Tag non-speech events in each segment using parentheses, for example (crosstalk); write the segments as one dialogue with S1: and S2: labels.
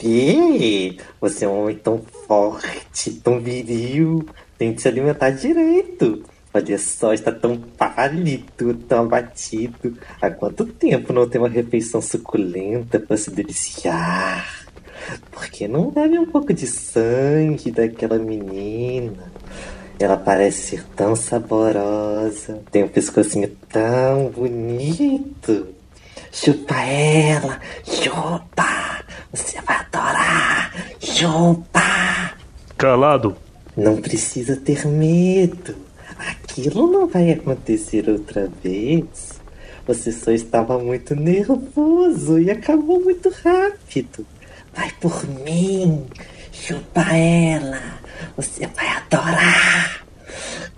S1: quê? Você é um homem tão forte, tão viril. Tem que se alimentar direito. Olha só, está tão pálido, tão abatido. Há quanto tempo não tem uma refeição suculenta para se deliciar? Por que não bebe um pouco de sangue daquela menina? Ela parece ser tão saborosa, tem um pescocinho tão bonito. Chupa ela, chupa! Você vai adorar! Chupa!
S2: Calado!
S1: Não precisa ter medo. Aquilo não vai acontecer outra vez. Você só estava muito nervoso e acabou muito rápido. Vai por mim, chupa ela. Você vai adorar.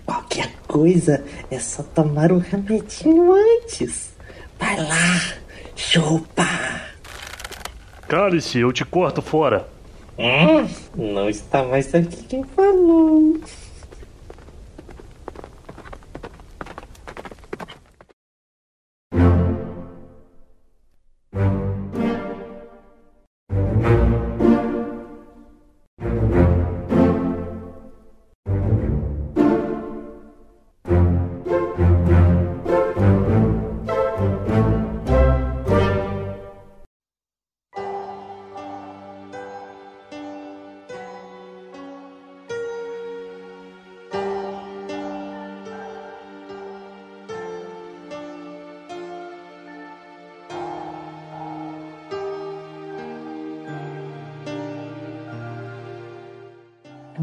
S1: Qualquer coisa é só tomar um remedinho antes. Vai lá, chupa.
S2: Cale-se, eu te corto fora.
S1: Hum, não está mais aqui quem falou.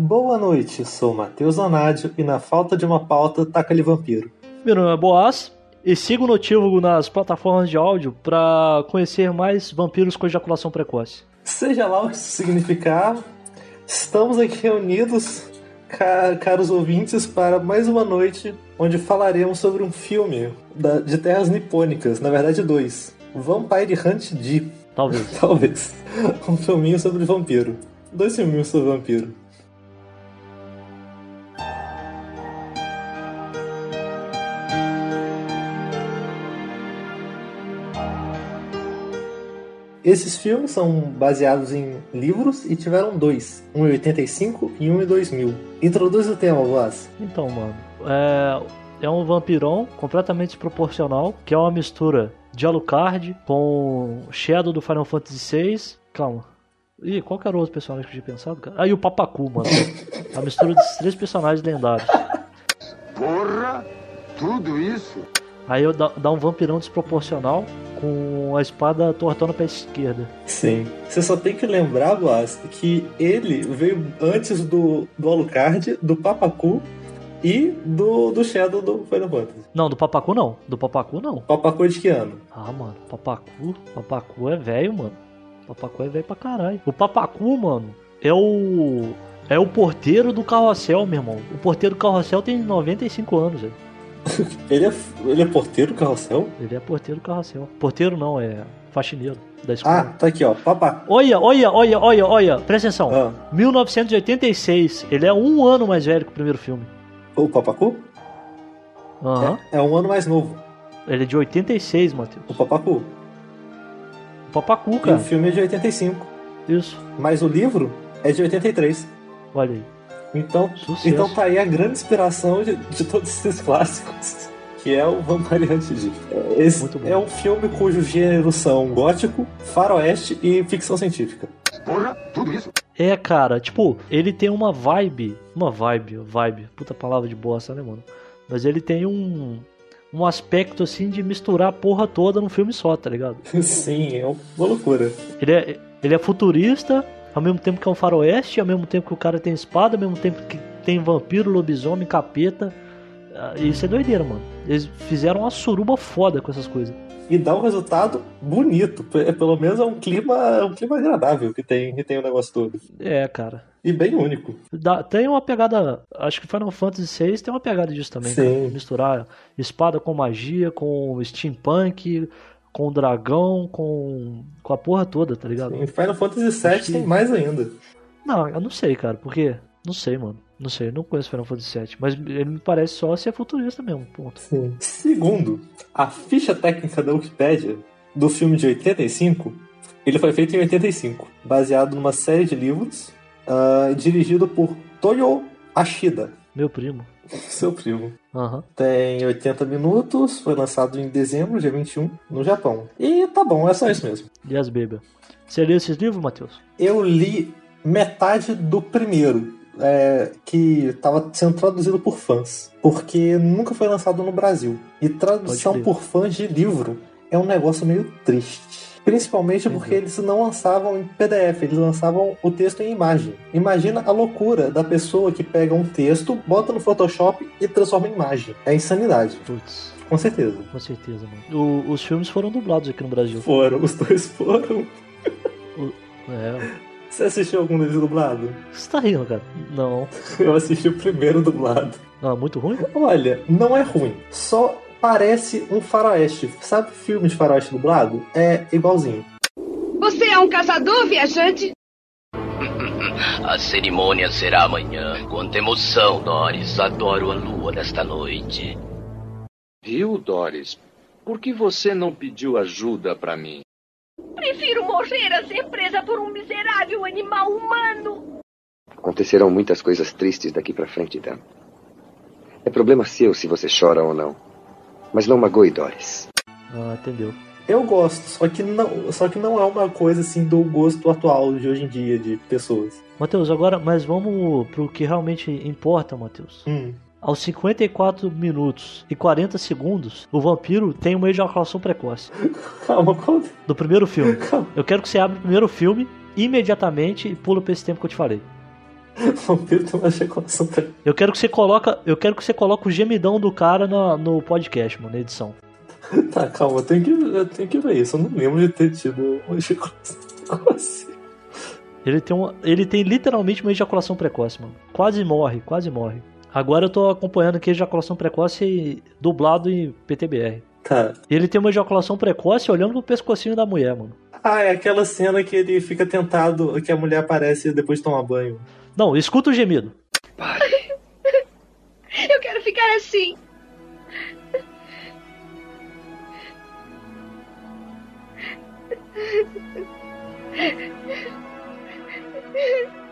S3: Boa noite, sou Matheus Onádio e na falta de uma pauta, taca-lhe vampiro.
S4: Meu nome é Boaz e siga o Notívago nas plataformas de áudio para conhecer mais vampiros com ejaculação precoce.
S3: Seja lá o que isso significar, estamos aqui reunidos, ca- caros ouvintes, para mais uma noite onde falaremos sobre um filme de terras nipônicas, na verdade dois. Vampire Hunt D,
S4: Talvez. (laughs)
S3: talvez. Um filminho sobre vampiro. Dois filminhos sobre vampiro. Esses filmes são baseados em livros e tiveram dois, um em 85 e um em 2000. Introduz o tema, Vaz.
S4: Então, mano, é, é um vampirão completamente desproporcional, que é uma mistura de Alucard com Shadow do Final Fantasy VI. Calma. Ih, qual que era o outro personagem que eu tinha pensado, cara? Ah, e o Papacu, mano. (laughs) A mistura desses três personagens lendários.
S5: Porra! Tudo isso?
S4: Aí eu dá, dá um vampirão desproporcional com a espada tortando pra esquerda.
S3: Sim. Você só tem que lembrar, Vaz, que ele veio antes do, do Alucard, do Papacu e do, do Shadow do Final Fantasy.
S4: Não, do Papacu não. Do Papacu não.
S3: Papacu é de que ano?
S4: Ah, mano, Papacu, Papacu é velho, mano. Papacu é velho pra caralho. O Papacu, mano, é o. É o porteiro do carrossel, meu irmão. O porteiro do carrossel tem 95 anos, velho. (laughs)
S3: Ele é, ele é porteiro do carrossel?
S4: Ele é porteiro do carrossel. Porteiro não, é faxineiro da
S3: Ah,
S4: escola.
S3: tá aqui, ó. Papacu.
S4: Olha, olha, olha, olha, olha, presta atenção.
S3: Ah,
S4: 1986, ele é um ano mais velho que o primeiro filme.
S3: o Papacu?
S4: Aham.
S3: É, é um ano mais novo.
S4: Ele é de 86, Matheus.
S3: O Papacu.
S4: O Papacu,
S3: E o
S4: cara.
S3: filme é de 85.
S4: Isso.
S3: Mas o livro é de 83.
S4: Olha aí.
S3: Então,
S4: Sucesso.
S3: então tá aí a grande inspiração de, de todos esses clássicos. (laughs) Que é o Vampire Hunt D. Esse
S4: Muito bom.
S3: é um filme cujo gênero são gótico, faroeste e ficção científica.
S5: Porra! Tudo isso?
S4: É, cara, tipo, ele tem uma vibe. Uma vibe, vibe. Puta palavra de bosta, né, mano? Mas ele tem um. Um aspecto assim de misturar a porra toda num filme só, tá ligado? (laughs)
S3: Sim, é uma loucura.
S4: Ele é, ele é futurista, ao mesmo tempo que é um faroeste, ao mesmo tempo que o cara tem espada, ao mesmo tempo que tem vampiro, lobisomem, capeta. Ah, Isso é doideira, mano. Eles fizeram uma suruba foda com essas coisas.
S3: E dá um resultado bonito. P- Pelo menos é um clima, é um clima agradável que tem, que tem o negócio todo.
S4: É, cara.
S3: E bem único.
S4: Dá- tem uma pegada. Acho que Final Fantasy VI tem uma pegada disso também,
S3: Sim.
S4: cara. Misturar espada com magia, com steampunk, com dragão, com. com a porra toda, tá ligado?
S3: Em Final Fantasy VII
S4: que-
S3: tem mais ainda.
S4: Não, eu não sei, cara, porque. Não sei, mano. Não sei, eu não conheço Final Fantasy VII, mas ele me parece só ser futurista mesmo, ponto.
S3: Sim. Segundo, a ficha técnica da Wikipédia do filme de 85, Ele foi feito em 85, baseado numa série de livros, ah, dirigido por Toyo Ashida,
S4: Meu primo. (laughs)
S3: seu primo.
S4: Aham.
S3: Tem 80 minutos, foi lançado em dezembro, dia 21, no Japão. E tá bom, é só isso mesmo.
S4: Yes, baby. Você leu esses livros, Matheus?
S3: Eu li metade do primeiro, é, que estava sendo traduzido por fãs, porque nunca foi lançado no Brasil. E tradução por fãs de livro é um negócio meio triste. Principalmente porque eles não lançavam em PDF, eles lançavam o texto em imagem. Imagina a loucura da pessoa que pega um texto, bota no Photoshop e transforma em imagem. É insanidade,
S4: Putz,
S3: com certeza.
S4: com certeza, mano. O- os filmes foram dublados aqui no Brasil.
S3: Foram, os dois foram.
S4: É.
S3: Você assistiu algum deles dublado?
S4: Você tá rindo, cara? Não.
S3: Eu assisti o primeiro dublado.
S4: É muito ruim?
S3: Olha, não é ruim. Só parece um faroeste. Sabe filme de faroeste dublado? É igualzinho.
S6: Você é um caçador, viajante?
S7: A cerimônia será amanhã. Quanta emoção, Doris. Adoro a lua desta noite.
S8: Viu, Doris? Por que você não pediu ajuda pra mim?
S6: Prefiro morrer a ser presa por um miserável animal humano.
S9: Acontecerão muitas coisas tristes daqui pra frente, Dan. É problema seu se você chora ou não. Mas não magoe Doris.
S4: Ah, entendeu.
S3: Eu gosto, só que não, só que não é uma coisa assim do gosto atual de hoje em dia de pessoas.
S4: Matheus, agora, mas vamos pro que realmente importa, Matheus.
S3: Hum.
S4: Aos 54 minutos e 40 segundos, o vampiro tem uma ejaculação precoce. (laughs)
S3: Calma, qual...
S4: Do primeiro filme.
S3: calma.
S4: Eu quero que você abra o primeiro filme imediatamente e pula pra esse tempo que eu te falei. (laughs)
S3: O vampiro tem uma ejaculação pre-
S4: Eu quero que você coloca, eu quero que você coloque o gemidão do cara na- no podcast, mano, na edição. (laughs)
S3: Tá, calma, eu tenho, que, eu tenho que ver isso. Eu não lembro de ter tido uma ejaculação (laughs) precoce.
S4: Ele tem, uma, ele tem literalmente uma ejaculação precoce, mano. Quase morre, quase morre. Agora eu tô acompanhando aqui a ejaculação precoce dublado em PTBR.
S3: Tá.
S4: Ele tem uma ejaculação precoce olhando pro pescocinho da mulher, mano.
S3: Ah, é aquela cena que ele fica tentado, que a mulher aparece depois de tomar banho.
S4: Não, escuta o gemido. (laughs)
S6: Eu quero ficar assim. (laughs)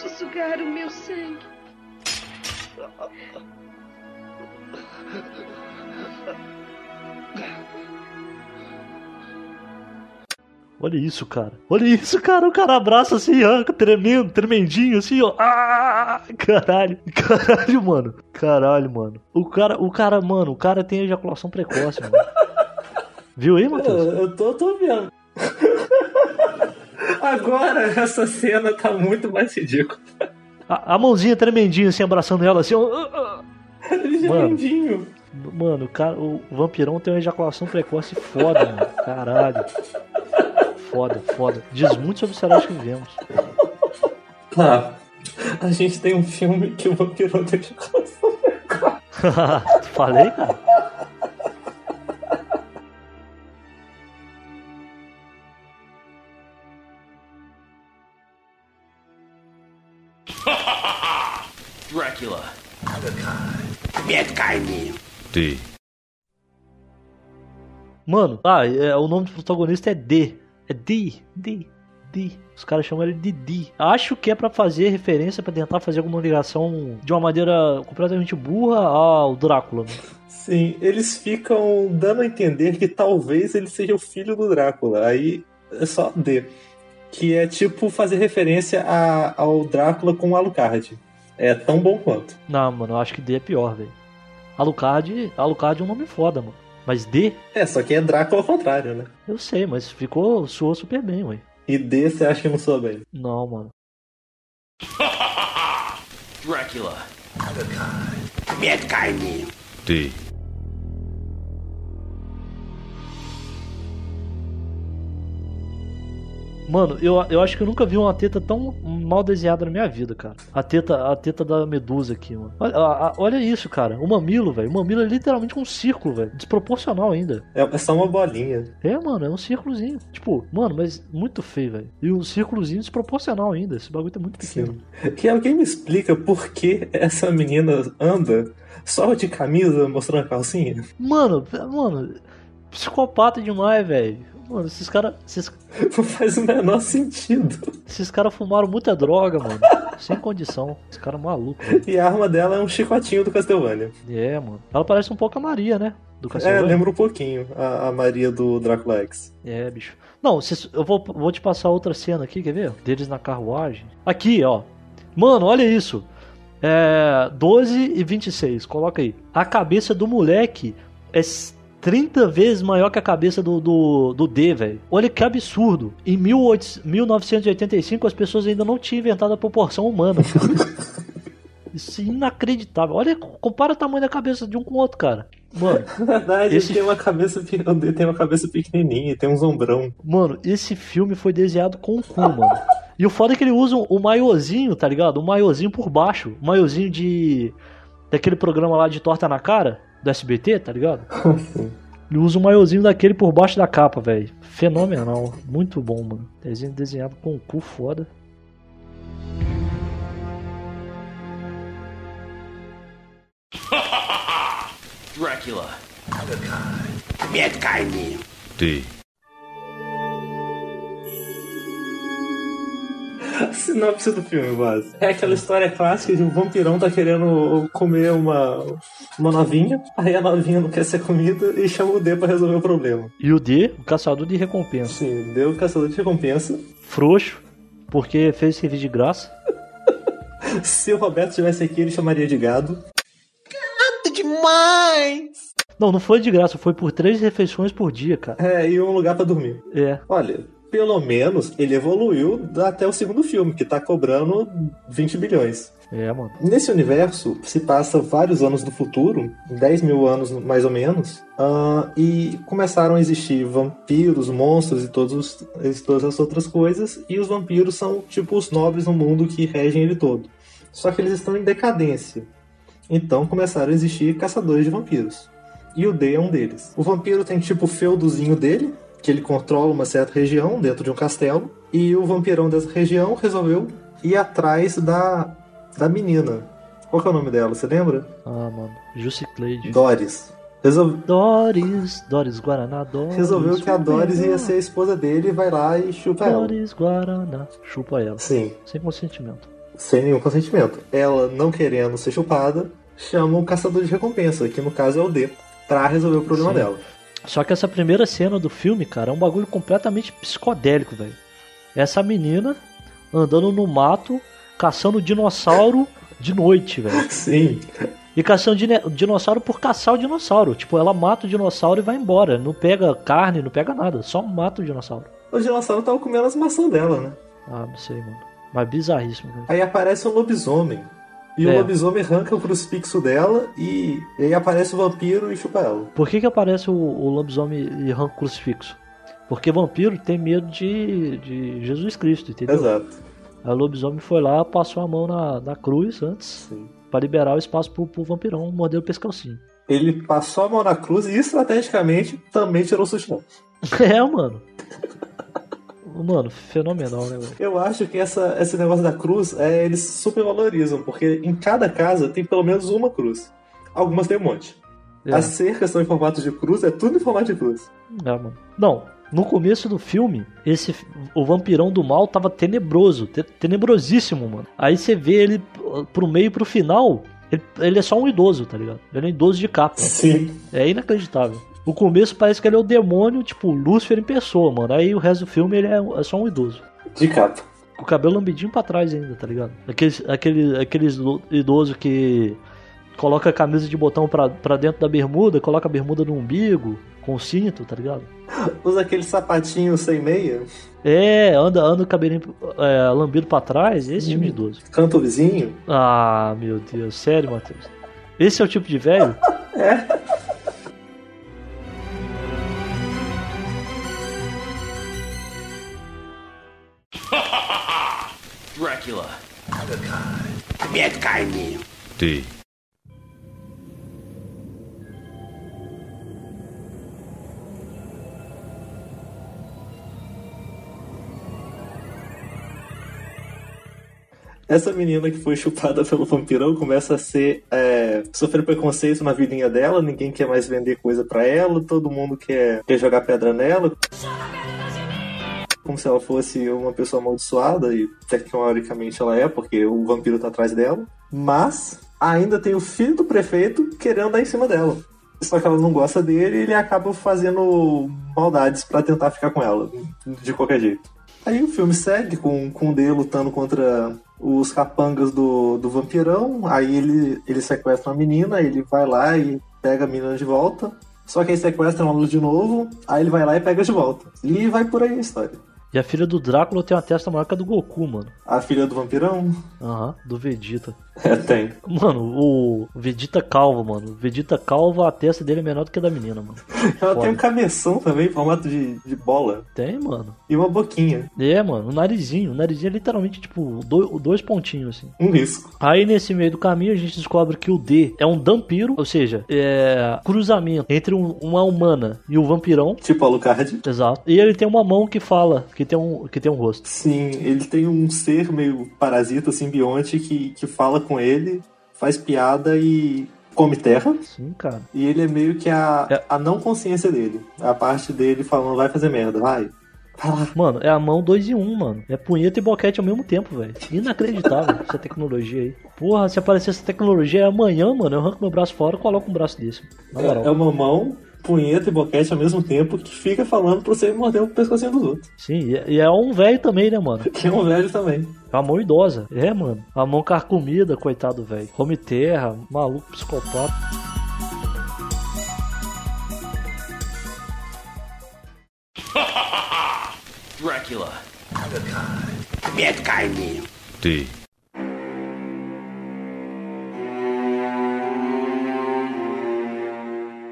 S6: Pode sugar o meu sangue.
S4: Olha isso, cara. Olha isso, cara. O cara abraça assim, ó, tremendo, tremendinho, assim, ó. Ah, caralho. Caralho, mano. Caralho, mano. O cara, o cara, mano, o cara tem ejaculação precoce, mano. Viu aí,
S3: Eu,
S4: Matheus?
S3: eu tô, tô vendo. (laughs) Agora essa cena tá muito mais ridícula.
S4: A, a mãozinha tremendinha, assim, abraçando ela, assim, ó.
S3: Ligeirandinho.
S4: Mano, o, cara, o vampirão tem uma ejaculação precoce foda, mano. Caralho. Foda, foda. Diz muito sobre o cenário que vivemos.
S3: Tá. A gente tem um filme que o vampiro tem ejaculação. (laughs)
S4: Falei, cara?
S7: Drácula.
S4: Mano, ah, é, o nome do protagonista é D. É D, D, D. Os caras chamam ele de D. Acho que é pra fazer referência, pra tentar fazer alguma ligação de uma maneira completamente burra ao Drácula. né?
S3: Sim, eles ficam dando a entender que talvez ele seja o filho do Drácula. Aí é só D. Que é tipo fazer referência a- ao Drácula com o Alucard. É tão bom quanto.
S4: Não, mano, eu acho que D é pior, velho. Alucard, Alucard é um nome foda, mano. Mas D,
S3: É, só que é Drácula ao contrário, né?
S4: eu sei, mas ficou, soou super bem, ué.
S3: E D você acha que não soa bem.
S4: Não, mano. (laughs)
S7: Drácula.
S4: Mano, eu, eu acho que eu nunca vi uma teta tão mal desenhada na minha vida, cara. A teta, a teta da medusa aqui, mano. Olha, a- a- olha isso, cara. O mamilo, velho. O mamilo é literalmente um círculo, velho. Desproporcional ainda.
S3: É, é só uma bolinha.
S4: É, mano, é um círculozinho. Tipo, mano, mas muito feio, velho. E um círculozinho desproporcional ainda. Esse bagulho tá muito pequeno.
S3: Que alguém me explica por que essa menina anda só de camisa mostrando a calcinha?
S4: Mano, mano, psicopata demais, velho. Mano, esses caras. Esses, (laughs)
S3: Não faz o menor sentido.
S4: esses caras fumaram muita droga, mano. Sem condição. Esse cara é maluco, velho.
S3: E a arma dela é um chicotinho do Castlevania.
S4: É, mano. Ela parece um pouco a Maria, né? Do
S3: É,
S4: Castlevania.
S3: lembra um pouquinho a, a Maria do Drácula X.
S4: É, bicho. Não, cês- eu vou, vou te passar outra cena aqui, quer ver? Deles na carruagem. Aqui, ó. Mano, olha isso. É. 12 e 26, coloca aí. A cabeça do moleque é 30 vezes maior que a cabeça do, do, do D, velho. Olha que absurdo. Em 18 1985 as pessoas ainda não tinham inventado a proporção humana. (laughs) Isso é inacreditável. Olha, compara o tamanho da cabeça de um com o outro, cara. Mano,
S3: Na (laughs) verdade,
S4: Esse-
S3: tem uma cabeça, tem uma cabeça pequenininha, tem um ombrão.
S4: Mano, esse filme foi desenhado com o cu, mano. E o foda é que ele usa o maiozinho, tá ligado? O maiozinho por baixo. O maiozinho de. Daquele programa lá de torta na cara, do SBT, tá ligado? (laughs) Ele usa o maiozinho daquele por baixo da capa, velho. Fenomenal. Muito bom, mano. Desenho desenhado com o cu foda. (laughs)
S7: Dracula.
S3: A (laughs) sinopse do filme, base. É aquela história clássica de um vampirão tá querendo comer uma, uma novinha, aí a novinha não quer ser comida e chama o D pra resolver o problema.
S4: E o D, o caçador de recompensa.
S3: Sim, deu o caçador de recompensa.
S4: Frouxo, porque fez serviço de graça. (laughs)
S3: Se o Roberto estivesse aqui, ele chamaria de gado.
S4: Não, não foi de graça, foi por três refeições por dia, cara.
S3: É, e um lugar pra dormir.
S4: É.
S3: Olha, pelo menos ele evoluiu até o segundo filme, que tá cobrando 20 bilhões.
S4: É, mano.
S3: Nesse universo se passa vários anos do futuro, 10 mil anos mais ou menos, ah, e começaram a existir vampiros, monstros e todos, os- todas as outras coisas, e os vampiros são tipo os nobres no mundo que regem ele todo. Só que eles estão em decadência. Então começaram a existir caçadores de vampiros. E o D é um deles. O vampiro tem tipo o feudozinho dele, que ele controla uma certa região dentro de um castelo, e o vampirão dessa região resolveu ir atrás da, da menina. Qual que é o nome dela, você lembra?
S4: Ah, mano. Juiciclade.
S3: Doris. Resol-
S4: Doris, Doris Guaraná, Doris.
S3: Resolveu que a Doris ia ser a esposa dele e vai lá e chupa ela.
S4: Doris Guaraná. Chupa ela.
S3: Sim,
S4: Sem consentimento.
S3: sem nenhum consentimento. Ela, não querendo ser chupada, chama um caçador de recompensa, que no caso é o D, pra resolver o problema
S4: Sim.
S3: dela.
S4: Só que essa primeira cena do filme, cara, é um bagulho completamente psicodélico, velho. Essa menina andando no mato, caçando dinossauro de noite, velho. (laughs)
S3: Sim,
S4: E caçando dinossauro por caçar o dinossauro. Tipo, ela mata o dinossauro e vai embora. Não pega carne, não pega nada. Só mata o dinossauro.
S3: o dinossauro tava comendo as maçãs dela, né?
S4: Ah, não sei, mano. Mas bizarríssimo, velho.
S3: Aí aparece um lobisomem. E o
S4: É.
S3: lobisomem arranca o crucifixo dela e, e aí aparece o vampiro e chupa ela.
S4: Por que que aparece o, o lobisomem e arranca o crucifixo? Porque vampiro tem medo de, de Jesus Cristo, entendeu?
S3: Exato.
S4: Aí o lobisomem foi lá, passou a mão na, na cruz antes, pra liberar o espaço pro, pro vampirão morder o pescocinho.
S3: Ele passou a mão na cruz e estrategicamente também tirou o sutiã. (laughs)
S4: é, mano. Mano, fenomenal, né, velho?
S3: Eu acho que essa, esse negócio da cruz, é, eles super valorizam, porque em cada casa tem pelo menos uma cruz. Algumas tem um monte.
S4: É.
S3: As cercas são em formato de cruz, é tudo em formato de cruz.
S4: É, mano. Não, no começo do filme, esse o vampirão do mal tava tenebroso, te- tenebrosíssimo, mano. Aí você vê ele uh, pro meio e pro final, ele, ele é só um idoso, tá ligado? Ele é um idoso de capa.
S3: Sim.
S4: É inacreditável. O começo parece que ele é o demônio, tipo, Lúcifer em pessoa, mano. Aí o resto do filme ele é, é só um idoso.
S3: De capa.
S4: Com o cabelo lambidinho pra trás ainda, tá ligado? Aqueles, aquele, aqueles idoso que coloca a camisa de botão pra, pra dentro da bermuda, coloca a bermuda no umbigo, com o cinto, tá ligado?
S3: Usa aquele sapatinho sem meia,
S4: É, anda, anda o cabelinho é, lambido pra trás, esse tipo de idoso.
S3: canta o vizinho.
S4: Ah, meu Deus, sério, Matheus. Esse é o tipo de velho?
S10: Dracula. (laughs)
S2: D.
S3: Essa menina que foi chupada (laughs) pelo vampirão começa a ser. É, sofrer preconceito na vidinha dela, ninguém quer mais vender coisa pra ela, todo mundo quer, quer jogar pedra nela. Como se ela fosse uma pessoa amaldiçoada, e tecnicamente ela é, porque o vampiro tá atrás dela. Mas ainda tem o filho do prefeito querendo dar em cima dela. Só que ela não gosta dele e ele acaba fazendo maldades pra tentar ficar com ela, de qualquer jeito. Aí o filme segue com, com o D lutando contra os capangas do, do vampirão. Aí ele, ele sequestra uma menina, ele vai lá e pega a menina de volta. Só que aí sequestra luz de novo, aí ele vai lá e pega de volta. E vai por aí a história.
S4: E a filha do Drácula tem uma testa maior que a do Goku, mano.
S3: A filha do vampirão?
S4: Aham, do Vegeta.
S3: É, tem.
S4: Mano, o Vegeta calvo, mano. Vegeta calvo, a testa dele é menor do que a da menina, mano.
S3: Ela
S4: Foda.
S3: tem um cabeção também, em formato de, de bola.
S4: Tem, mano.
S3: E uma boquinha.
S4: É, mano, o narizinho. O narizinho é literalmente, tipo, do- dois pontinhos, assim.
S3: Um risco.
S4: Aí nesse meio do caminho a gente descobre que o D é um dampiro, ou seja, é cruzamento entre um- uma humana e o vampirão.
S3: Tipo Alucard.
S4: Exato. E ele tem uma mão que fala, que tem um, que tem um rosto.
S3: Sim, ele tem um ser meio parasita, simbionte, que, que fala com ele, faz piada e come terra.
S4: Sim, cara.
S3: E ele é meio que a, a não consciência dele. A parte dele falando, vai fazer merda, vai. Vai lá.
S4: Mano, é a mão 2 em 1, um, mano. É punheta e boquete ao mesmo tempo, velho. Inacreditável (laughs) essa tecnologia aí. Porra, se aparecer essa tecnologia amanhã, mano, eu arranco meu braço fora e coloco um braço desse. Na moral.
S3: É, é uma mão, punheta e boquete ao mesmo tempo que fica falando pra você morder o pescocinho dos outros.
S4: Sim, e- e é um velho também, né, mano?
S3: Que (laughs) é um velho também.
S4: É uma mão idosa. É, mano. A mão carcomida, coitado, velho. Come terra, maluco, psicopata. (laughs)
S10: Dracula.
S2: D.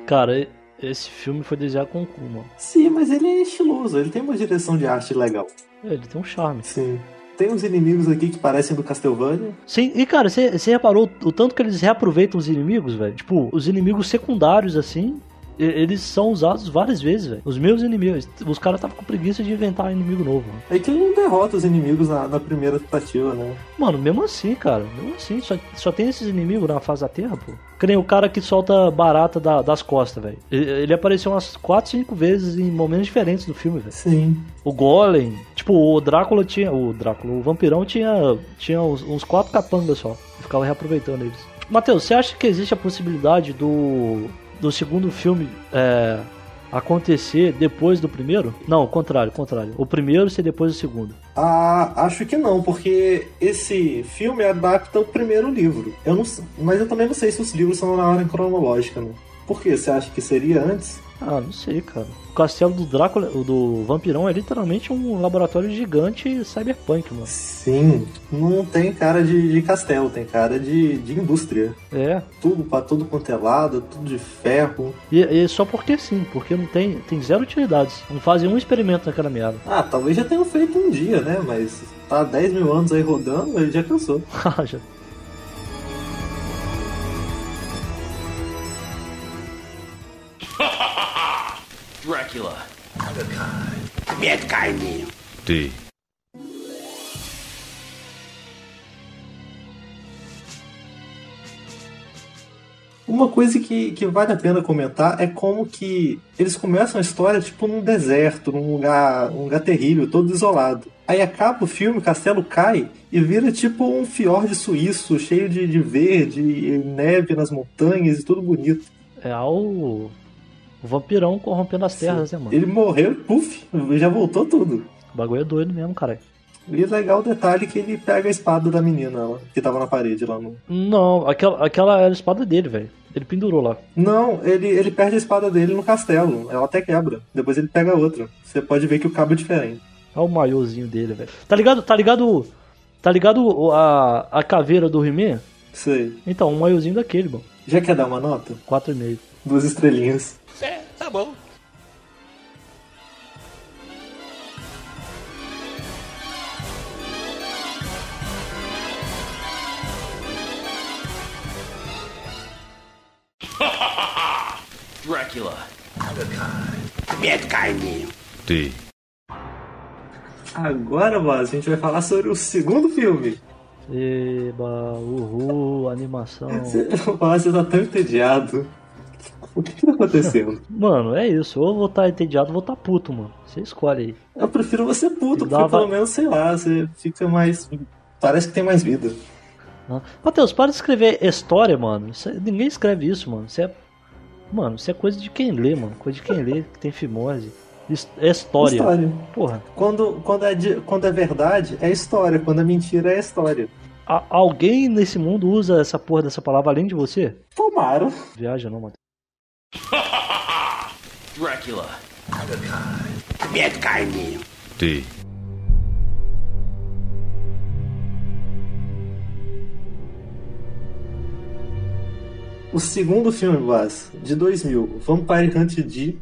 S4: Cara, e- esse filme foi desenhado com o cu, mano.
S3: Sim, mas ele é estiloso, ele tem uma direção de arte legal.
S4: É, Ele tem um charme.
S3: Sim. Tem uns inimigos aqui que parecem do Castlevania.
S4: Sim, e cara, você reparou o tanto que eles reaproveitam os inimigos, velho? Tipo, os inimigos secundários, assim, eles são usados várias vezes, velho. Os meus inimigos, os caras estavam com preguiça de inventar inimigo novo, mano.
S3: É que ele não derrota os inimigos na, na primeira tentativa, né?
S4: Mano, mesmo assim, cara, mesmo assim, só, só tem esses inimigos na face da Terra, pô. Que nem o cara que solta barata da- das costas, velho. Ele, ele apareceu umas 4, 5 vezes em momentos diferentes do filme, velho.
S3: Sim.
S4: O Golem, tipo, o Drácula tinha. O Drácula, o vampirão tinha, tinha uns, uns quatro capangas só. E ficava reaproveitando eles. Matheus, você acha que existe a possibilidade do. Do segundo filme é, acontecer depois do primeiro? Não, contrário, contrário. O primeiro ser depois do segundo.
S3: Ah, acho que não, porque esse filme adapta o primeiro livro. Eu não, mas eu também não sei se os livros são na ordem cronológica, né? Por quê? Você acha que seria antes?
S4: Ah, não sei, cara. O castelo do Drácula, o do vampirão, é literalmente um laboratório gigante cyberpunk, mano.
S3: Sim, não tem cara de, de castelo, tem cara de, de indústria.
S4: É.
S3: Tudo pra tudo quanto é lado, tudo de ferro.
S4: E, e só porque sim, porque não tem, tem zero utilidades. Não fazem um experimento naquela merda.
S3: Ah, talvez já tenham feito um dia, né? Mas tá 10 mil anos aí rodando, ele já cansou. (laughs)
S4: Já-
S10: Dracula.
S2: D.
S3: Uma coisa que, que vale a pena comentar é como que eles começam a história tipo num deserto, num lugar, um lugar terrível, todo isolado. Aí acaba o filme, o castelo cai e vira tipo um fiord suíço, cheio de, de verde, e neve nas montanhas e tudo bonito.
S4: É o, o vampirão corrompendo as terras, né, mano?
S3: Ele morreu, puf, já voltou tudo.
S4: O bagulho é doido mesmo, cara.
S3: E legal o detalhe que ele pega a espada da menina lá, que tava na parede lá no.
S4: Não, aquela, aquela era a espada dele, velho. Ele pendurou lá.
S3: Não, ele, ele perde a espada dele no castelo. Ela até quebra. Depois ele pega outra. Você pode ver que o cabo é diferente.
S4: Olha o maiôzinho dele, velho. Tá ligado? Tá ligado? Tá ligado a, a caveira do He-Man?
S3: Sei.
S4: Então, um maiôzinho daquele, mano.
S3: Já quer dar uma nota?
S4: 4,5.
S3: Duas estrelinhas.
S10: É, tá bom. Dracula. Mankind.
S2: D.
S3: Agora, Blas, a gente vai falar sobre o segundo filme.
S4: Eba, uhul, animação. (laughs)
S3: Você, você tá tão entediado. O que que tá acontecendo? (laughs)
S4: Mano, é isso. Ou eu vou estar entediado ou vou estar puto, mano. Você escolhe aí.
S3: Eu prefiro você puto, porque
S4: uma-
S3: pelo menos, sei lá, você fica mais. Parece que tem mais vida.
S4: Ah. Matheus, para de escrever história, mano. Isso ninguém escreve isso, mano. Isso é. Mano, isso é coisa de quem lê, mano. Coisa de quem lê, que tem fimose. É história.
S3: História.
S4: Porra.
S3: Quando, quando, é quando é verdade, é história. Quando é mentira, é história.
S4: a- alguém nesse mundo usa essa porra dessa palavra além de você?
S3: Tomaram.
S4: Viaja não, Matheus. (laughs)
S10: Dracula.
S2: D.
S3: O segundo filme, Boss, de 2000, Vampire Hunt D,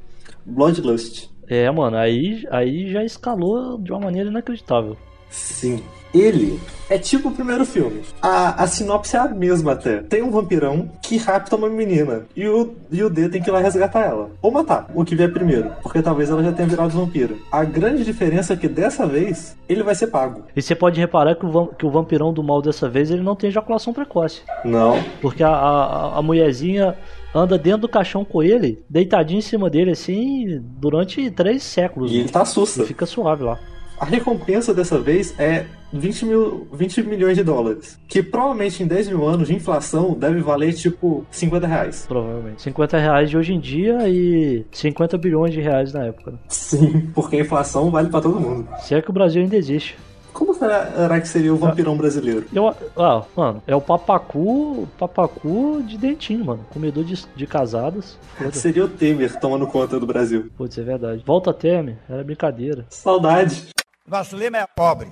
S3: Bloodlust.
S4: É, mano, aí, aí já escalou de uma maneira inacreditável.
S3: Sim. Ele é tipo o primeiro filme. A, a sinopse é a mesma até. Tem um vampirão que rapta uma menina. E o, e o D tem que ir lá resgatar ela. Ou matar, o que vier primeiro. Porque talvez ela já tenha virado vampiro. A grande diferença é que dessa vez ele vai ser pago.
S4: E você pode reparar que o, que o vampirão do mal dessa vez ele não tem ejaculação precoce.
S3: Não.
S4: Porque a, a, a mulherzinha anda dentro do caixão com ele, deitadinho em cima dele, assim, durante três séculos.
S3: E ele tá sussa.
S4: E fica suave lá.
S3: A recompensa dessa vez é 20, mil, 20 milhões de dólares. Que provavelmente em 10 mil anos de inflação deve valer tipo 50 reais.
S4: Provavelmente. 50 reais de hoje em dia e 50 bilhões de reais na época. né?
S3: Sim, porque a inflação vale pra todo mundo.
S4: Se é que o Brasil ainda existe.
S3: Como será que seria o vampirão brasileiro?
S4: Eu, ah, mano, é o papacu, papacu de dentinho, mano. Comedor de, de casadas.
S3: Seria o Temer tomando conta do Brasil.
S4: Putz, é verdade. Volta Temer, era brincadeira.
S3: Saudade.
S11: Nosso lema é pobre.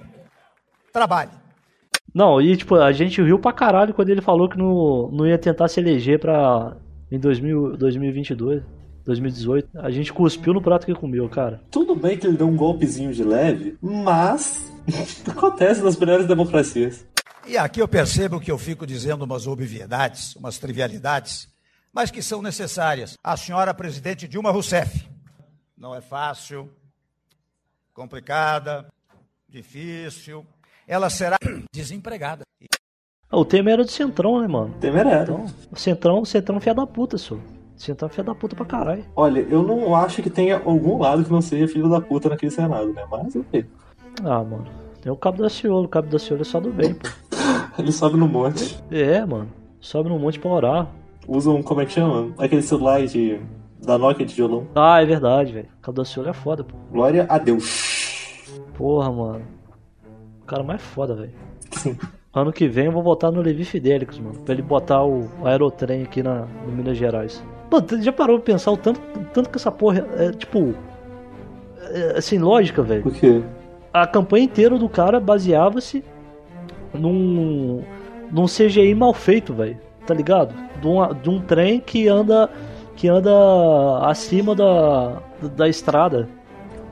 S11: Trabalhe.
S4: Não, e tipo, a gente riu pra caralho quando ele falou que não, não ia tentar se eleger pra. em 2000, 2022, 2018. A gente cuspiu no prato que comeu, cara.
S3: Tudo bem que ele deu um golpezinho de leve, mas (laughs) acontece nas melhores democracias.
S11: E aqui eu percebo que eu fico dizendo umas obviedades, umas trivialidades, mas que são necessárias. A senhora presidente Dilma Rousseff. Não é fácil, complicada, difícil. Ela será desempregada.
S4: Ah, O Temer era do Centrão, né, mano?
S3: Temer era.
S4: Então, o Centrão, o Centrão é filha da puta, só. O Centrão é filha da puta pra caralho.
S3: Olha, eu não acho que tenha algum lado que não seja filho da puta naquele Senado, né? Mas enfim.
S4: Ah, mano. Tem o Cabo da Ciolo. O Cabo da Ciolo é só do bem, pô. (laughs)
S3: Ele sobe no monte.
S4: É, mano. Sobe no monte pra orar.
S3: Usa um, como é que chama? Aquele celular de, da Nokia de violão.
S4: Ah, é verdade, velho. O Cabo da Ciolo é foda, pô.
S3: Glória a Deus.
S4: Porra, mano. O cara mais foda, velho.
S3: Sim.
S4: Ano que vem eu vou votar no Levi Fidelix, mano. Pra ele botar o aerotrem aqui na, no Minas Gerais. Mano, já parou pra pensar o tanto, tanto que essa porra é, tipo. É, sem lógica, velho.
S3: Por quê?
S4: A campanha inteira do cara baseava-se num. num CGI mal feito, velho. Tá ligado? De um, de um trem que anda. Que anda acima da. da estrada.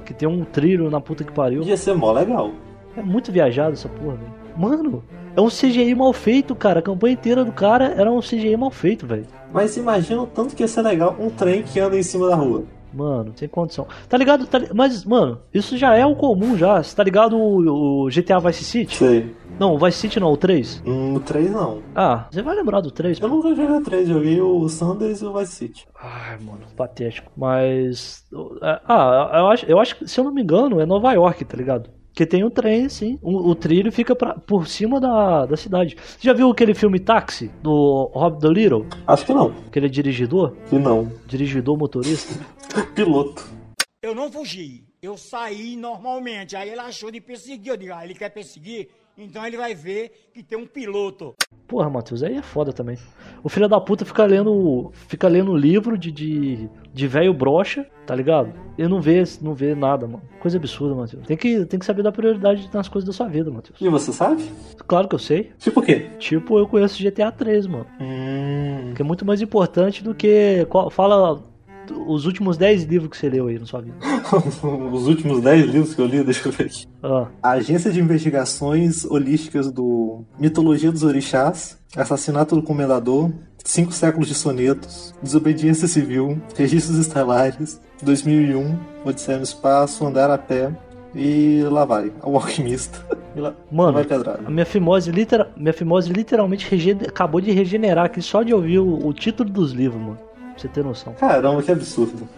S4: Que tem um trilho na puta que pariu.
S3: Ia ser mó legal.
S4: É muito viajado essa porra, velho. Mano, é um CGI mal feito, cara. A campanha inteira do cara era um CGI mal feito, velho.
S3: Mas imagina o tanto que ia ser legal um trem que anda em cima da rua.
S4: Mano, sem condição. Tá ligado? Tá li- Mas, mano, isso já é o comum já. Você tá ligado o, o GTA Vice City?
S3: Sei.
S4: Não, o Vice City não, o 3.
S3: Hum, o 3 não.
S4: Ah, você vai lembrar do 3,
S3: Eu nunca joguei o 3, joguei o Sanders e o Vice City.
S4: Ai, mano, patético. Mas. Ah, eu acho, eu acho que, se eu não me engano, é Nova York, tá ligado? Que tem um trem, assim. O, o trilho fica pra, por cima da, da cidade. Você já viu aquele filme Táxi, do Rob the Little?
S3: Acho que não.
S4: Que ele é dirigidor?
S3: Que não.
S4: Dirigidor motorista? (laughs)
S3: Piloto.
S12: Eu não fugi, eu saí normalmente. Aí ele achou de perseguir. Eu digo, ah, ele quer perseguir, então ele vai ver que tem um piloto.
S4: Porra, Matheus, aí é foda também. O filho da puta fica lendo. Fica lendo livro de, de, de velho brocha, tá ligado? E não vê, não vê nada, mano. Coisa absurda, Matheus. Tem que, tem que saber dar prioridade nas coisas da sua vida, Matheus.
S3: E você sabe?
S4: Claro que eu sei.
S3: Tipo o quê?
S4: Tipo, eu conheço GTA 3, mano.
S3: Hum.
S4: Que é muito mais importante do que. qual- Fala os últimos 10 livros que você leu aí na sua vida. (laughs)
S3: Os últimos 10 livros que eu li, (laughs) deixa eu ver aqui.
S4: Ah,
S3: A Agência de Investigações Holísticas do Mitologia dos Orixás, Assassinato do Comendador, Cinco séculos de sonetos, Desobediência Civil, Registros Estelares, 2001, Odisseia no Espaço, Andar a Pé e lá vai, O Alquimista. (laughs) Lá,
S4: Mano,
S3: vai pedrada.
S4: a minha fimose, litera... minha fimose literalmente rege- acabou de regenerar aqui só de ouvir o, o título dos livros, mano. Pra você ter noção.
S3: Caramba, que absurdo.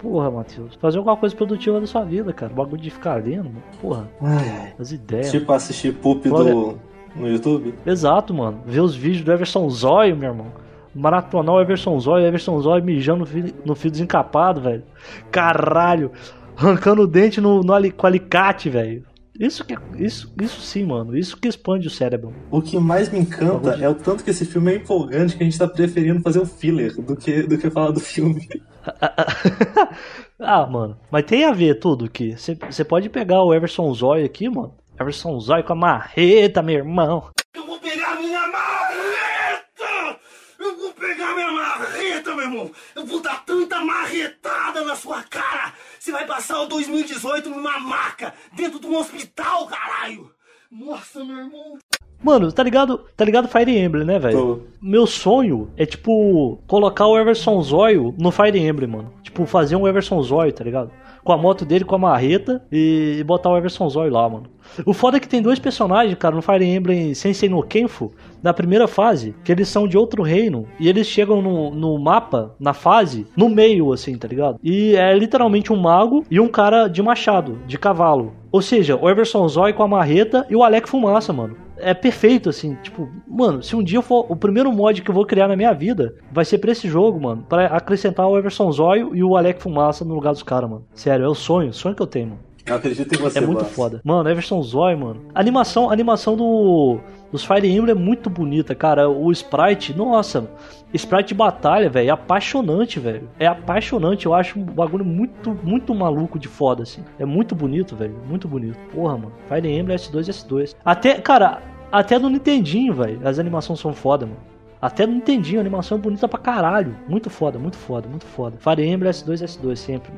S4: Porra, Matheus. Fazer alguma coisa produtiva da sua vida, cara. O bagulho de ficar lendo, mano. Porra.
S3: Ai.
S4: As ideias.
S3: Tipo assistir Poop do, no YouTube.
S4: Exato, mano. Ver os vídeos do Everson Zóio, meu irmão. Maratonar o Everson Zóio, Everson Zóio mijando no fio, no fio desencapado, velho. Caralho. Arrancando o dente no, no ali- com alicate, velho. Isso, que, isso, isso sim, mano. Isso que expande o cérebro.
S3: O que mais me encanta é o tanto que esse filme é empolgante que a gente tá preferindo fazer um filler do que, do que falar do filme. (laughs)
S4: Ah, mano. Mas tem a ver tudo aqui. Você pode pegar o Everson Zóio aqui, mano. Everson Zóio com a marreta, meu irmão.
S13: Eu vou pegar minha marreta! Eu vou pegar minha marreta, meu irmão! Eu vou dar tanta marretada na sua cara! Você vai passar o 2018 numa maca, dentro de um hospital, caralho! Nossa, meu irmão!
S4: Mano, tá ligado? Tá ligado Fire Emblem, né, velho? Meu sonho é, tipo, colocar o Everson Zóio no Fire Emblem, mano. Tipo, fazer um Everson Zóio, tá ligado? Com a moto dele, com a marreta e, e botar o Everson Zóio lá, mano. O foda é que tem dois personagens, cara, no Fire Emblem Sensei no Kenfo, na primeira fase, que eles são de outro reino e eles chegam no, no mapa, na fase, no meio, assim, tá ligado? E é literalmente um mago e um cara de machado, de cavalo. Ou seja, o Everson Zóio com a marreta e o Alec Fumaça, mano é perfeito, assim, tipo, mano, se um dia for. O primeiro mod que eu vou criar na minha vida vai ser pra esse jogo, mano. Pra acrescentar o Everson Zóio e o Alec Fumaça no lugar dos caras, mano. Sério, é o sonho, sonho que eu tenho, mano.
S3: Eu acredito em você,
S4: É muito
S3: Blas.
S4: foda. Mano, Everson Zóio, mano. A animação, a animação do, dos Fire Emblem é muito bonita, cara. O sprite, nossa, sprite de batalha, velho, é apaixonante, velho. É apaixonante. Eu acho um bagulho muito, muito maluco de foda, assim. É muito bonito, velho. Muito bonito. Porra, mano. Fire Emblem S2 e S2. Até, cara, até no Nintendinho, velho. As animações são foda, mano. Até no Nintendinho, a animação é bonita pra caralho. Muito foda, muito foda, muito foda. Fire Emblem S2 e S2 sempre.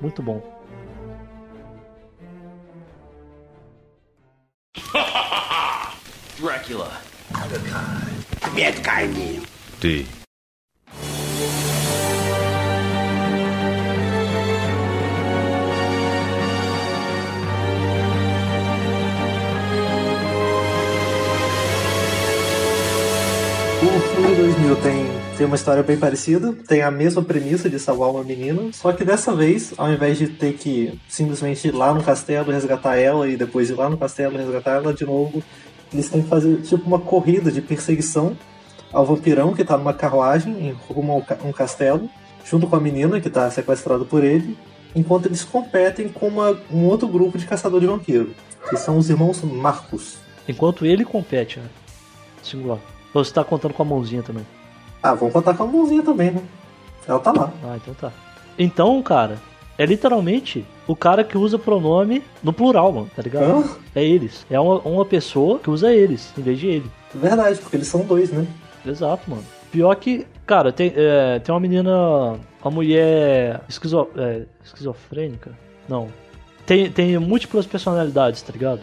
S4: Muito bom.
S10: Dracula.
S13: Medo carne!
S2: D.
S3: O filme 2000 tem, tem uma história bem parecida, tem a mesma premissa de salvar uma menina, só que dessa vez, ao invés de ter que simplesmente ir lá no castelo resgatar ela e depois ir lá no castelo resgatar ela de novo, eles têm que fazer tipo uma corrida de perseguição ao vampirão que tá numa carruagem em rumo a um castelo, junto com a menina que tá sequestrada por ele, enquanto eles competem com uma- um outro grupo de caçador de vampiro, que são os irmãos Marcos.
S4: Enquanto ele compete, né? Singular. Ou você tá contando com a mãozinha também?
S3: Ah, vamos contar com a mãozinha também, né? Ela tá lá.
S4: Ah, então tá. Então, cara, é literalmente o cara que usa pronome no plural, mano, tá ligado?
S3: Hã?
S4: É eles. É uma, uma pessoa que usa eles, em vez de ele.
S3: Verdade, porque eles são dois, né?
S4: Exato, mano. Pior que, cara, tem, é, tem uma menina. Uma mulher esquizo, é, esquizofrênica? Não. Tem, tem múltiplas personalidades, tá ligado?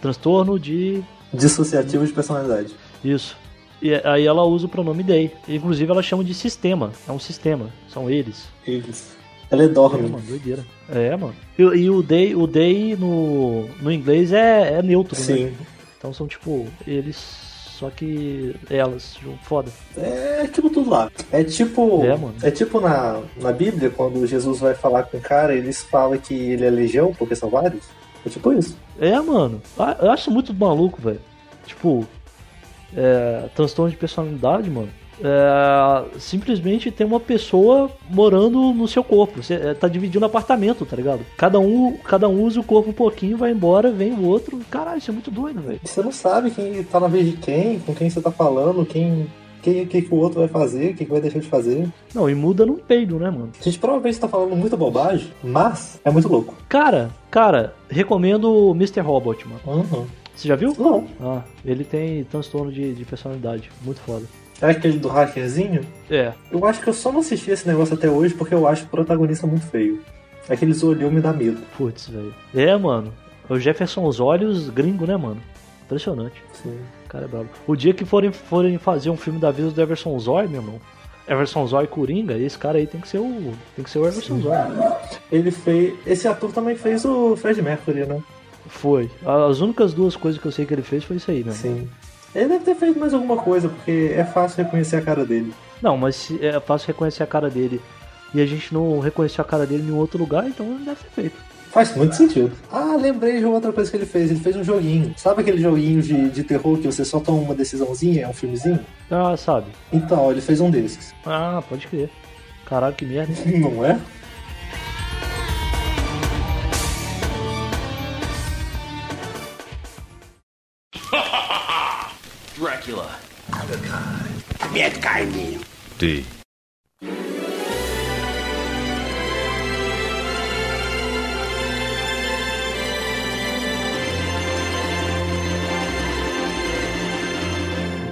S4: Transtorno de.
S3: Dissociativo de personalidade.
S4: Isso. E aí ela usa o pronome they. Inclusive ela chama de sistema. É um sistema. São eles.
S3: Eles. Ela é
S4: É,
S3: dorme.
S4: mano, doideira. É, mano. E, e o they, o they no, no inglês é, é neutro, né?
S3: Sim.
S4: Então são tipo, eles. Só que elas, junto. foda.
S3: É tipo tudo lá. É tipo.
S4: É, mano.
S3: É tipo na, na Bíblia, quando Jesus vai falar com o cara, eles falam que ele é legião, porque são vários. É tipo isso.
S4: É, mano. Ah, Eu acho muito maluco, velho. Tipo, é, transtorno de personalidade, mano. É, simplesmente tem uma pessoa morando no seu corpo. Você é, tá dividindo apartamento, tá ligado? Cada um, cada um usa o corpo um pouquinho, vai embora, vem o outro. Caralho, isso é muito doido, velho.
S3: Você não sabe quem tá na vez de quem, com quem você tá falando, quem. Quem, que, que o outro vai fazer, o que, que vai deixar de fazer.
S4: Não, e muda num peido, né, mano?
S3: A gente provavelmente tá falando muita bobagem, mas é muito louco.
S4: Cara, cara, recomendo o Mr. Robot, mano.
S3: Uhum.
S4: Você já viu?
S3: Não.
S4: Ah, ele tem transtorno de, de personalidade. Muito foda.
S3: É aquele do hackerzinho?
S4: É.
S3: Eu acho que eu só não assisti esse negócio até hoje porque eu acho o protagonista muito feio. Aqueles olhos me dá medo.
S4: Putz, velho. É, mano. O Jefferson os olhos gringo, né, mano? Impressionante.
S3: Sim.
S4: O cara é brabo. O dia que forem, forem fazer um filme da vida do Everson Zoy, meu irmão. Everson Zoy Coringa, esse cara aí tem que ser o. Tem que ser o Everson Zoy.
S3: Ele fez. Esse ator também fez o Fred Mercury, né?
S4: Foi. As únicas duas coisas que eu sei que ele fez foi isso aí, né?
S3: Sim. Ele deve ter feito mais alguma coisa, porque é fácil reconhecer a cara dele.
S4: Não, mas é fácil reconhecer a cara dele e a gente não reconheceu a cara dele em outro lugar, então não deve ter feito.
S3: Faz muito sentido. Ah, lembrei de outra coisa que ele fez. Ele fez um joguinho. Sabe aquele joguinho de, de terror que você só toma uma decisãozinha? É um filmezinho?
S4: Ah, sabe.
S3: Então, ele fez um desses.
S4: Ah, pode crer. Caralho, que merda. hein? (laughs)
S3: Não é?
S10: Dracula.
S5: Bad guy mesmo.
S2: D.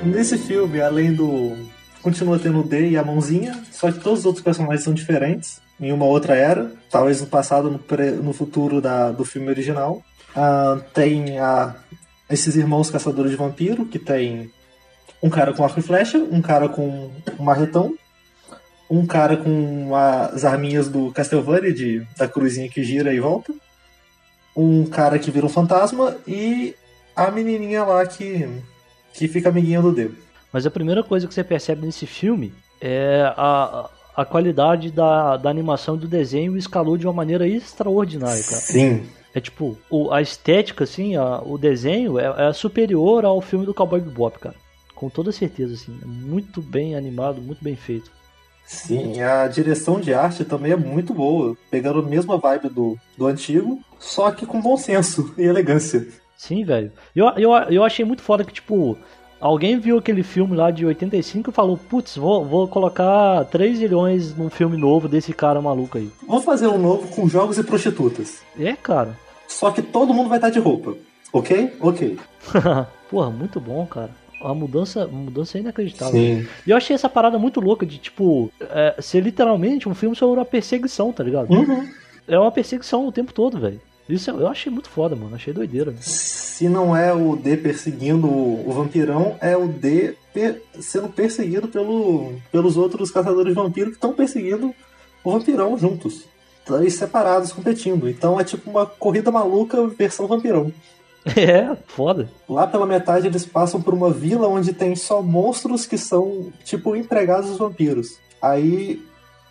S3: Nesse filme, além do. Continua tendo o D e a mãozinha, só que todos os outros personagens são diferentes. Em uma outra era, talvez no passado, no, pre- no futuro da, do filme original. Ah, tem a, esses irmãos caçadores de vampiro, que tem um cara com arco e flecha, um cara com um marretão, um cara com as arminhas do Castlevania, de, da cruzinha que gira e volta, um cara que vira um fantasma e a menininha lá que, que fica amiguinha do D.
S4: Mas a primeira coisa que você percebe nesse filme é a, a qualidade da, da animação e do desenho escalou de uma maneira extraordinária, cara.
S3: Sim.
S4: É tipo, o- a estética, assim, a- o desenho é, é superior ao filme do Cowboy Bebop, cara. Com toda certeza, assim. É muito bem animado, muito bem feito.
S3: Sim, a direção de arte também é muito boa, pegando a mesma vibe do, do antigo, só que com bom senso (laughs) e elegância.
S4: Sim, velho. Eu, eu, eu achei muito foda que, tipo, alguém viu aquele filme lá de 85 e falou, putz, vou, vou colocar 3 milhões num filme novo desse cara maluco aí.
S3: Vou fazer um novo com jogos e prostitutas.
S4: É, cara.
S3: Só que todo mundo vai estar de roupa. Ok? Ok. (laughs)
S4: Porra, muito bom, cara. A mudança, mudança é inacreditável.
S3: Sim.
S4: E eu achei essa parada muito louca de, tipo, é, ser literalmente um filme sobre uma perseguição, tá ligado?
S3: Uhum.
S4: É uma perseguição o tempo todo, velho. Isso eu achei muito foda, mano. Achei doideira.
S3: Se não é o D perseguindo o, vampirão, é o D per- sendo perseguido pelo, pelos outros caçadores de vampiro que estão perseguindo o vampirão juntos. Três separados competindo. Então é tipo uma corrida maluca versão vampirão. (laughs)
S4: É, foda.
S3: Lá pela metade eles passam por uma vila onde tem só monstros que são tipo empregados dos vampiros. Aí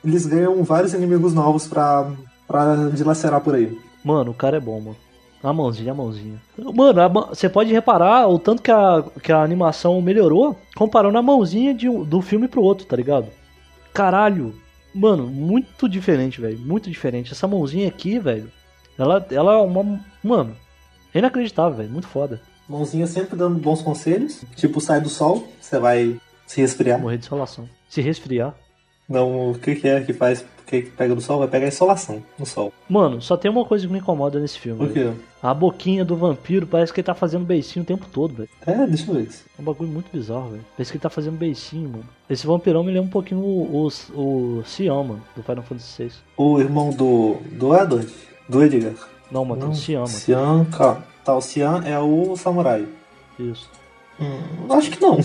S3: eles ganham vários inimigos novos pra, pra dilacerar por aí.
S4: Mano, o cara é bom, mano. A mãozinha, a mãozinha. Mano, você pode reparar o tanto que a, que a animação melhorou comparando a mãozinha de um, do filme pro outro, tá ligado? Caralho. Mano, muito diferente, velho. Muito diferente. Essa mãozinha aqui, velho. Ela, ela é uma. Mano, é inacreditável, velho. Muito foda.
S3: Mãozinha sempre dando bons conselhos. Tipo, sai do sol, você vai se resfriar.
S4: Morrer de insolação. Se resfriar.
S3: Não, o que, que é que faz? Que, pega do sol? Vai pegar insolação no sol.
S4: Mano, só tem uma coisa que me incomoda nesse filme.
S3: O quê?
S4: A boquinha do vampiro parece que ele tá fazendo beicinho o tempo todo, velho.
S3: É, deixa eu ver isso.
S4: É um bagulho muito bizarro, velho. Parece que ele tá fazendo beicinho, mano. Esse vampirão me lembra um pouquinho o, o, o Siam, mano, do Final Fantasy VI.
S3: O irmão do. do Edward? Do Edgar?
S4: Não, mano, tem o Siam, mano.
S3: Calma. Tá, o Cian é o samurai.
S4: Isso.
S3: Hum, acho que não.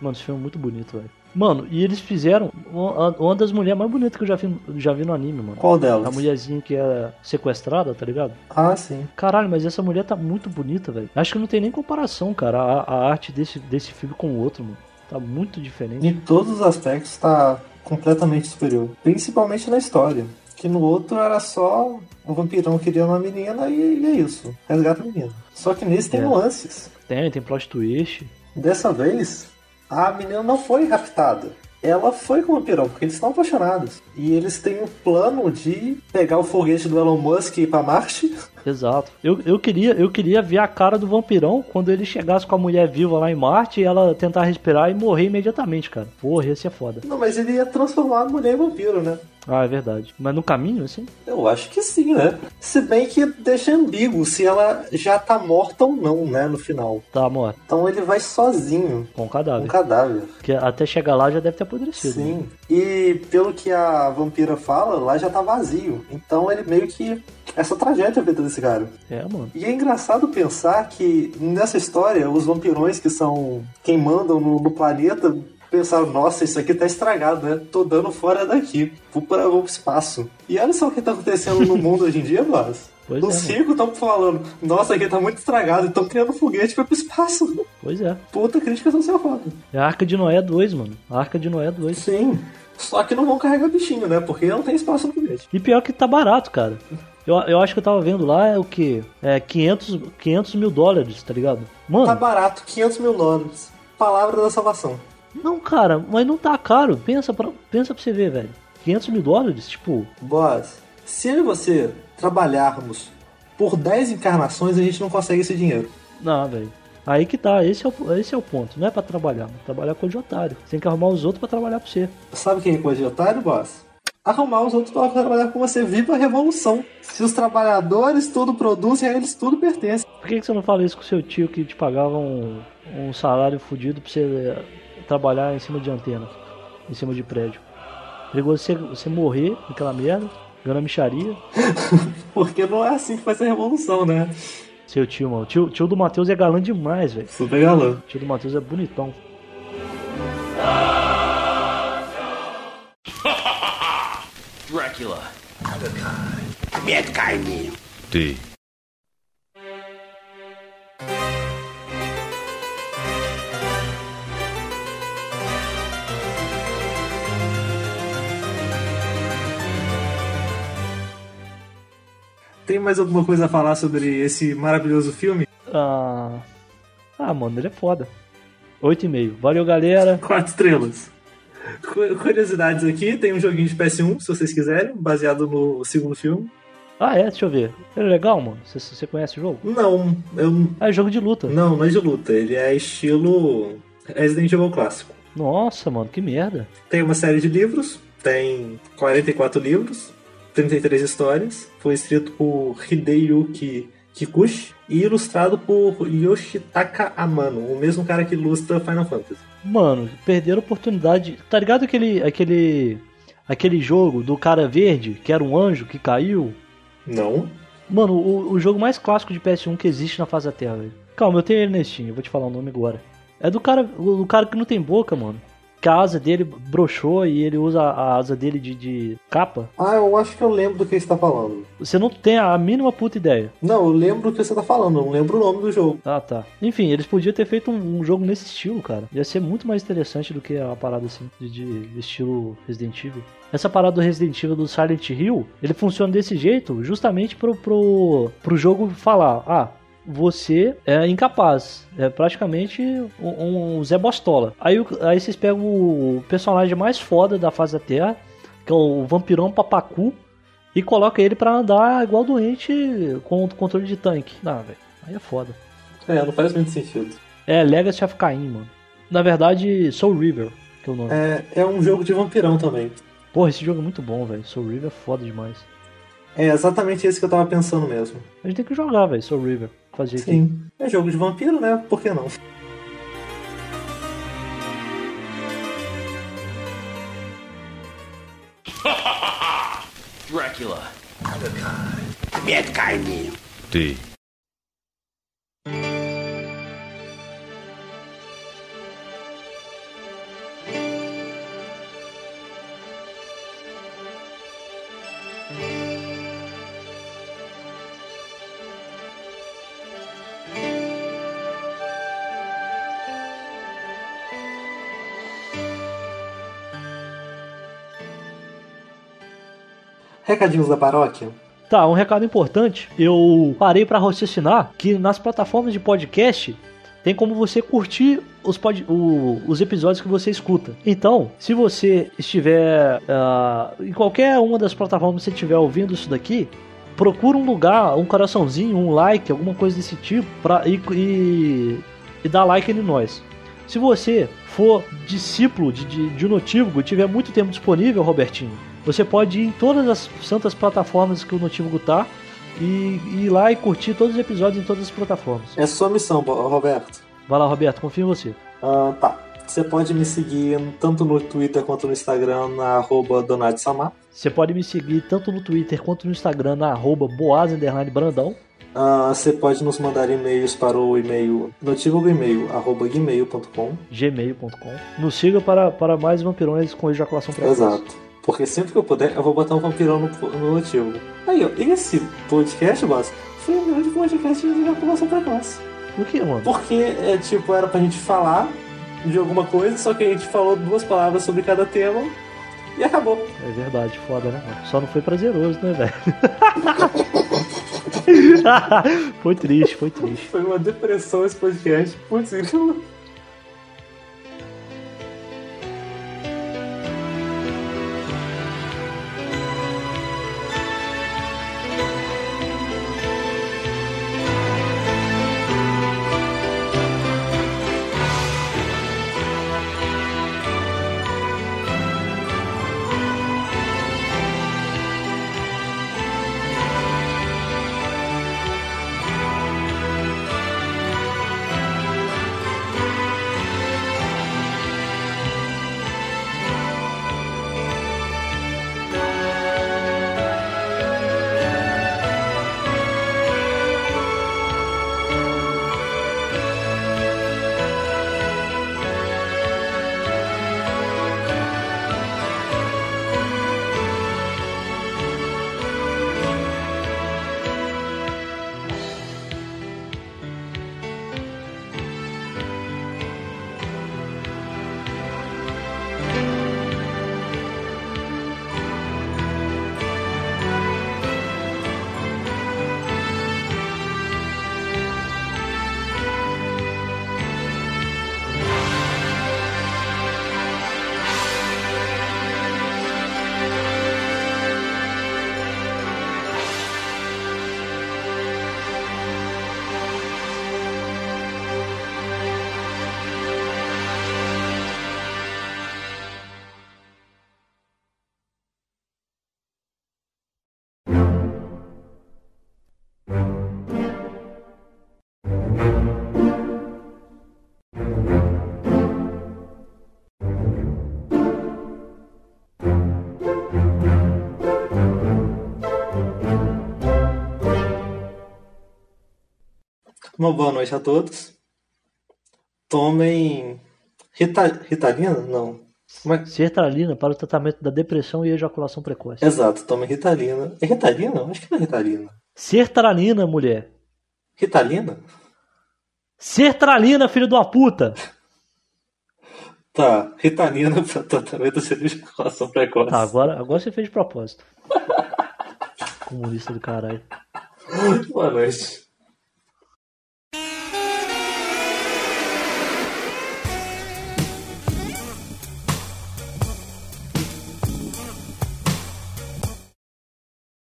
S4: Mano, esse filme é muito bonito, velho. Mano, e eles fizeram uma, das mulheres mais bonitas que eu já vi, já vi no anime, mano.
S3: Qual delas?
S4: A mulherzinha que é sequestrada, tá ligado?
S3: Ah, sim.
S4: Caralho, mas essa mulher tá muito bonita, velho. Acho que não tem nem comparação, cara, a, a arte desse, desse filme com o outro, mano. Tá muito diferente.
S3: Em todos os aspectos tá completamente superior. Principalmente na história. Que no outro era só o vampirão queria uma menina e, e é isso. Resgata a menina. Só que nesse tem
S4: É.
S3: nuances.
S4: Tem, tem plot twist.
S3: Dessa vez, a menina não foi raptada. Ela foi com o vampirão, porque eles estão apaixonados. E eles têm o plano de pegar o foguete do Elon Musk e ir pra Marte.
S4: Exato. Eu, eu, queria, eu queria ver a cara do vampirão quando ele chegasse com a mulher viva lá em Marte e ela tentar respirar e morrer imediatamente, cara. Porra, ia ser foda.
S3: Não, mas ele ia transformar a mulher em vampiro, né?
S4: Ah, é verdade. Mas no caminho, assim?
S3: Eu acho que sim, né? Se bem que deixa ambíguo se ela já tá morta ou não, né? No final.
S4: Tá, morta.
S3: Então ele vai sozinho.
S4: Com o cadáver.
S3: Um cadáver.
S4: Que até chegar lá já deve ter apodrecido. né?
S3: Sim. E pelo que a vampira fala, lá já tá vazio. Então ele meio que essa tragédia a vida desse cara.
S4: É, mano.
S3: E é engraçado pensar que nessa história, os vampirões que são quem mandam no, no planeta pensaram, nossa, isso aqui tá estragado, né? Tô dando fora daqui. Vou para o espaço. E olha só o que tá acontecendo no mundo hoje em dia, Blas. (laughs)
S4: Pois
S3: no
S4: é,
S3: circo estão falando, nossa, aqui tá muito estragado, estão criando foguete para pro espaço.
S4: Pois é.
S3: Puta crítica social foda.
S4: É a Arca de Noé 2, mano. A Arca de Noé 2.
S3: Sim. Só que não vão carregar bichinho, né? Porque não tem espaço no foguete.
S4: E pior que tá barato, cara. Eu, eu acho que eu tava vendo lá é o que? É 500, 500 mil dólares, tá ligado? Mano.
S3: Tá barato, 500 mil dólares. Palavra da salvação.
S4: Não, cara, mas não tá caro. Pensa pra, pensa pra você ver, velho. 500 mil dólares? Tipo.
S3: Boss, se eu e você trabalharmos por 10 encarnações, a gente não consegue esse dinheiro.
S4: Não, velho. Aí que tá, esse é, o, esse é o ponto. Não é pra trabalhar, trabalhar com o de otário. Você tem que arrumar os outros pra trabalhar pra você.
S3: Sabe quem é coisa de otário, boss? Arrumar os outros pra trabalhar com você. Viva a revolução. Se os trabalhadores tudo produzem, a eles tudo pertence.
S4: Por que, que você não fala isso com seu tio que te pagava um, um salário fodido pra você trabalhar em cima de antena, em cima de prédio? Perigoso você, você morrer naquela merda, ganhando micharia. (laughs)
S3: Porque não é assim que faz a revolução, né?
S4: Seu tio, mano. O tio, tio do Matheus é galã demais, velho.
S3: Super galã.
S4: O tio do Matheus é bonitão.
S10: Dracula.
S5: Mietkaimi.
S2: Ty.
S3: Tem mais alguma coisa a falar sobre esse maravilhoso filme?
S4: Ah, ah mano, ele é foda. 8,5. Valeu, galera.
S3: Quatro estrelas. Cu- Curiosidades aqui, tem um joguinho de PS1, se vocês quiserem, baseado no segundo filme.
S4: Ah, é? Deixa eu ver. Ele é legal, mano? Você, você conhece o jogo?
S3: Não, eu.
S4: Ah, é jogo de luta.
S3: Não, não é de luta, ele é estilo Resident Evil clássico.
S4: Nossa, mano, que merda.
S3: Tem uma série de livros, tem 44 livros, 33 histórias. Foi escrito por Hideyuki Kikuchi e ilustrado por Yoshitaka Amano, o mesmo cara que ilustra Final Fantasy.
S4: Mano, perderam a oportunidade. Tá ligado aquele. aquele. aquele jogo do cara verde, que era um anjo que caiu?
S3: Não.
S4: Mano, o, o jogo mais clássico de PS1 que existe na face da Terra, velho. Calma, eu tenho ele Steam, eu vou te falar o nome agora. É do cara. O, do cara que não tem boca, mano. Que a asa dele broxou e ele usa a asa dele de, de capa.
S3: Ah, eu acho que eu lembro do que você tá falando.
S4: Você não tem a mínima puta ideia.
S3: Não, eu lembro do que você tá falando, eu não lembro o nome do jogo.
S4: Ah, tá. Enfim, eles podiam ter feito um, um jogo nesse estilo, cara. Ia ser muito mais interessante do que a parada assim, de, de estilo Resident Evil. Essa parada do Resident Evil do Silent Hill, ele funciona desse jeito justamente pro, pro, pro jogo falar, ah, você é incapaz. É praticamente um, um Zé Bostola. Aí, aí vocês pegam o personagem mais foda da face da Terra, que é o vampirão papacu, e coloca ele pra andar igual doente com o controle de tanque. Não, velho. Aí é foda.
S3: É, não faz muito sentido.
S4: É Legacy of Cain, mano. Na verdade, Soul River, que é o nome.
S3: É, é um jogo de vampirão também.
S4: Porra, esse jogo é muito bom, velho. Soul River é foda demais.
S3: É exatamente esse que eu tava pensando mesmo.
S4: A gente tem que jogar, velho, Soul River fazer
S3: Sim. aqui. É jogo de vampiro, né? Por que não?
S10: Drácula.
S5: Mad
S2: Ty.
S3: Recadinhos da paróquia.
S4: Tá, um recado importante. Eu parei pra raciocinar que nas plataformas de podcast tem como você curtir os, pod- o- os episódios que você escuta. Então, se você estiver ah, em qualquer uma das plataformas que você estiver ouvindo isso daqui, procura um lugar, um coraçãozinho, um like, alguma coisa desse tipo, pra, e, e, e dá like em nós. Se você for discípulo de, de, de um notívago tiver muito tempo disponível, Robertinho, você pode ir em todas as santas plataformas que o notívago tá e, e ir lá e curtir todos os episódios em todas as plataformas.
S3: É sua missão, Roberto.
S4: Vai lá, Roberto, confio em você.
S3: Ah, tá. Você pode me seguir tanto no Twitter quanto no Instagram na arroba Donatsamar.
S4: Você pode me seguir tanto no Twitter quanto no Instagram na arroba Brandão.
S3: Ah, você pode nos mandar e-mails para o e-mail notívago e-mail arroba gmail.com.
S4: gmail.com. Nos siga para, para mais vampirões com ejaculação precoce.
S3: Exato. Porque sempre que eu puder, eu vou botar um vampirão no, no notívago. Aí, ó, esse podcast, boss, foi o grande podcast de ejaculação precoce.
S4: Por que, mano?
S3: Porque, é, tipo, era pra gente falar de alguma coisa, só que a gente falou duas palavras sobre cada tema e acabou.
S4: É verdade, foda, né? mano? Só não foi prazeroso, né, velho? (laughs) (laughs) foi triste, foi triste.
S3: Foi uma depressão esse podcast. Putz, Uma boa noite a todos. Tomem. Rita... Ritalina? Não. Como é...
S4: Sertralina para o tratamento da depressão e ejaculação precoce.
S3: Exato, tomem Ritalina. É Ritalina? Acho que não é Ritalina.
S4: Sertralina, mulher.
S3: Ritalina?
S4: Sertralina, filho de uma puta.
S3: Tá, Ritalina (laughs) para tratamento de ejaculação precoce.
S4: Tá, agora, agora você fez de propósito. (laughs) Comunista do caralho.
S3: Boa noite.